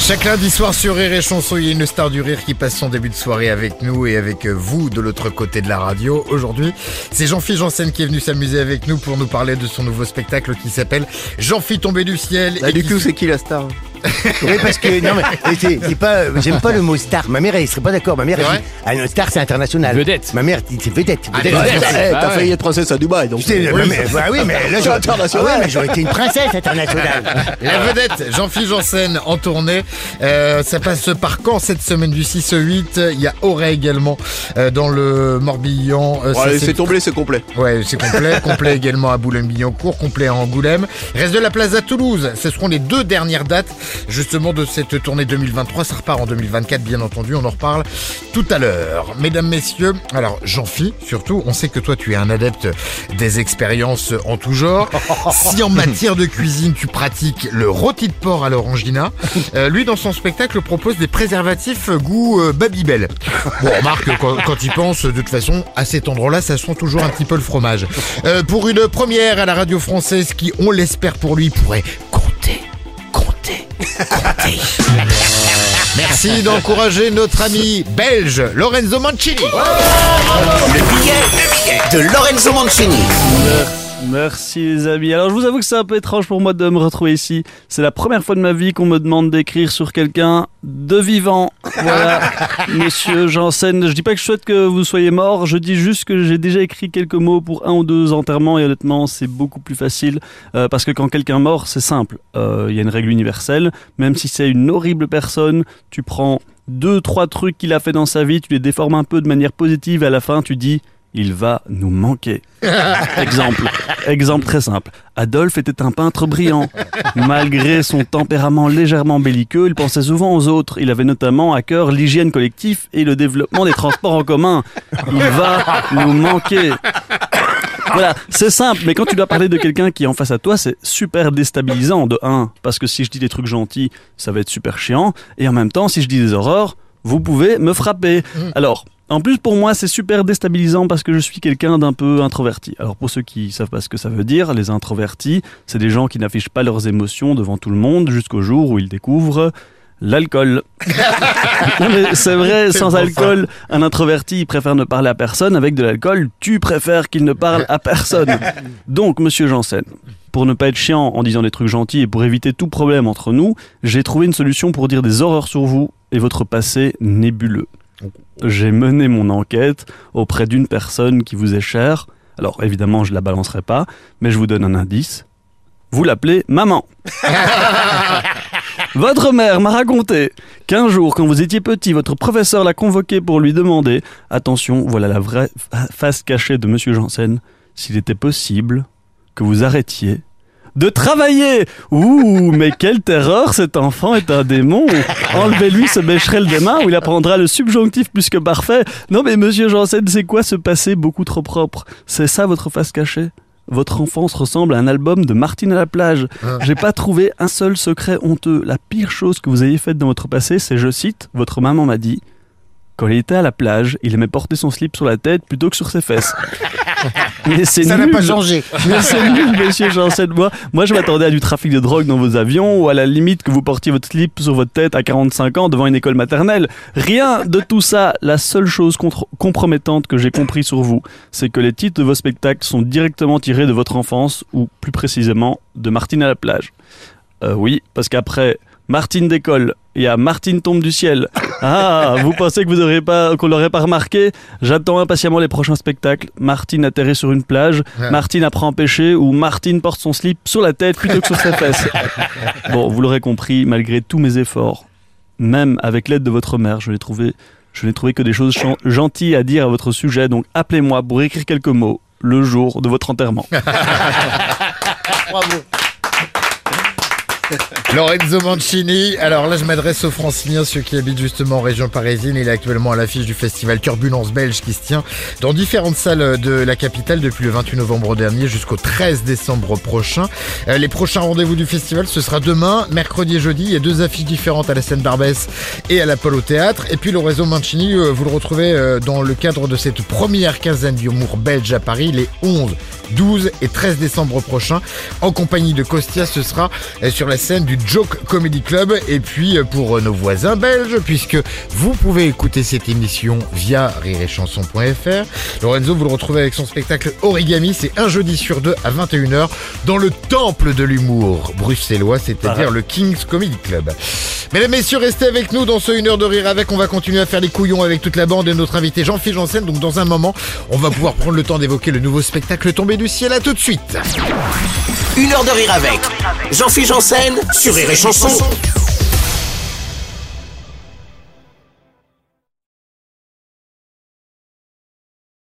Chaque lundi soir sur Rire et Chanson, il y a une star du rire qui passe son début de soirée avec nous et avec vous de l'autre côté de la radio. Aujourd'hui, c'est Jean-Philippe Janssen qui est venu s'amuser avec nous pour nous parler de son nouveau spectacle qui s'appelle Jean-Philippe tombé du ciel. Bah, et du qui coup, c'est qui la star? Oui, parce que non, mais c'est c'est pas, j'aime pas le mot star. Ma mère, elle serait pas d'accord. Ma mère, C'est elle dit, ah, une star, c'est international. Vedette. Ma mère, c'est vedette. Ah, vedette. vedette. Eh, T'as Ah ouais. failli être princesse à Dubaï, donc. Oui, ma mère- bah oui, mais là, C'est j'aurais- international. Ah ouais, mais j'aurais été une princesse internationale. La vedette Jean-Philippe Janssen en tournée. Euh, ça passe par Caen cette semaine du 6 au 8. Il y a Auray également euh, dans le Morbihan. Euh, ça, allez, c'est- c'est tombé, c'est complet. Ouais, c'est complet. complet également à Boulogne-Billancourt, complet à Angoulême. Reste de la place à Toulouse. Ce seront les deux dernières dates, justement, de cette tournée 2023. Ça repart en 2024, bien entendu. On en reparle tout à l'heure. Mesdames, messieurs, alors, Jean-Phi, surtout, on sait que toi, tu es un adepte des expériences en tout genre. Si en matière de cuisine, tu pratiques le rôti de porc à l'orangina, euh, lui, dans son spectacle, propose des préservatifs goût euh, Babybel. Bon, remarque, quand, quand il pense, de toute façon, à cet endroit-là, ça sent toujours un petit peu le fromage. Euh, pour une première à la radio française qui, on l'espère pour lui, pourrait. Merci d'encourager notre ami belge Lorenzo Mancini. Le billet, le billet de Lorenzo Mancini. Merci les amis. Alors je vous avoue que c'est un peu étrange pour moi de me retrouver ici. C'est la première fois de ma vie qu'on me demande d'écrire sur quelqu'un de vivant. Voilà, monsieur Janssen. Je dis pas que je souhaite que vous soyez mort, je dis juste que j'ai déjà écrit quelques mots pour un ou deux enterrements et honnêtement c'est beaucoup plus facile euh, parce que quand quelqu'un mort c'est simple. Euh, Il y a une règle universelle, même si c'est une horrible personne, tu prends deux, trois trucs qu'il a fait dans sa vie, tu les déformes un peu de manière positive et à la fin tu dis il va nous manquer. Exemple, exemple très simple. Adolphe était un peintre brillant. Malgré son tempérament légèrement belliqueux, il pensait souvent aux autres. Il avait notamment à cœur l'hygiène collective et le développement des transports en commun. Il va nous manquer. Voilà, c'est simple, mais quand tu dois parler de quelqu'un qui est en face à toi, c'est super déstabilisant de 1, parce que si je dis des trucs gentils, ça va être super chiant, et en même temps, si je dis des horreurs, vous pouvez me frapper. Alors, en plus pour moi, c'est super déstabilisant parce que je suis quelqu'un d'un peu introverti. Alors pour ceux qui savent pas ce que ça veut dire, les introvertis, c'est des gens qui n'affichent pas leurs émotions devant tout le monde jusqu'au jour où ils découvrent l'alcool. C'est vrai, sans alcool, un introverti il préfère ne parler à personne. Avec de l'alcool, tu préfères qu'il ne parle à personne. Donc, monsieur Janssen, pour ne pas être chiant en disant des trucs gentils et pour éviter tout problème entre nous, j'ai trouvé une solution pour dire des horreurs sur vous et votre passé nébuleux. J'ai mené mon enquête auprès d'une personne qui vous est chère. Alors, évidemment, je la balancerai pas, mais je vous donne un indice. Vous l'appelez maman. Votre mère m'a raconté qu'un jour, quand vous étiez petit, votre professeur l'a convoqué pour lui demander, attention, voilà la vraie fa- face cachée de Monsieur Janssen, s'il était possible que vous arrêtiez de travailler. Ouh, mais quelle terreur, cet enfant est un démon. Enlevez-lui ce bécherel des mains où il apprendra le subjonctif plus que parfait. Non mais Monsieur Janssen, c'est quoi ce passé beaucoup trop propre? C'est ça votre face cachée? Votre enfance ressemble à un album de Martine à la plage. J'ai pas trouvé un seul secret honteux. La pire chose que vous ayez faite dans votre passé, c'est, je cite, votre maman m'a dit, quand il était à la plage, il aimait porter son slip sur la tête plutôt que sur ses fesses. Mais c'est Ça n'a pas changé. Mais c'est nul, monsieur Janssen. Moi, moi, je m'attendais à du trafic de drogue dans vos avions ou à la limite que vous portiez votre slip sur votre tête à 45 ans devant une école maternelle. Rien de tout ça. La seule chose compromettante que j'ai compris sur vous, c'est que les titres de vos spectacles sont directement tirés de votre enfance ou plus précisément de Martine à la plage. Euh, oui, parce qu'après Martine décolle, il y a Martine tombe du ciel. Ah, vous pensez que vous aurez pas, qu'on l'aurait pas remarqué? J'attends impatiemment les prochains spectacles. Martine atterrit sur une plage. Martine apprend à pêcher ou Martine porte son slip sur la tête plutôt que sur ses fesses. Bon, vous l'aurez compris, malgré tous mes efforts, même avec l'aide de votre mère, je n'ai trouvé, je n'ai trouvé que des choses gentilles à dire à votre sujet. Donc appelez-moi pour écrire quelques mots le jour de votre enterrement. Bravo. Lorenzo Mancini. Alors là, je m'adresse aux franciliens, ceux qui habitent justement en région parisienne. Il est actuellement à l'affiche du festival Turbulence Belge qui se tient dans différentes salles de la capitale depuis le 28 novembre dernier jusqu'au 13 décembre prochain. Euh, les prochains rendez-vous du festival, ce sera demain, mercredi et jeudi. Il y a deux affiches différentes à la scène Barbès et à la Polo Théâtre. Et puis Lorenzo Mancini, euh, vous le retrouvez euh, dans le cadre de cette première quinzaine d'humour belge à Paris, les 11, 12 et 13 décembre prochains. En compagnie de Costia, ce sera euh, sur la scène du Joke Comedy Club. Et puis euh, pour euh, nos voisins belges, puisque vous pouvez écouter cette émission via rireetchanson.fr. Lorenzo, vous le retrouvez avec son spectacle Origami, c'est un jeudi sur deux à 21h dans le temple de l'humour bruxellois, c'est-à-dire le King's Comedy Club. Mesdames, Messieurs, restez avec nous dans ce 1 heure de rire avec. On va continuer à faire les couillons avec toute la bande et notre invité Jean-Philippe Janssen. Donc dans un moment, on va pouvoir prendre le temps d'évoquer le nouveau spectacle tombé du ciel. À tout de suite. Une heure de rire avec Jean-Philippe Janssen sur Rire et Chanson.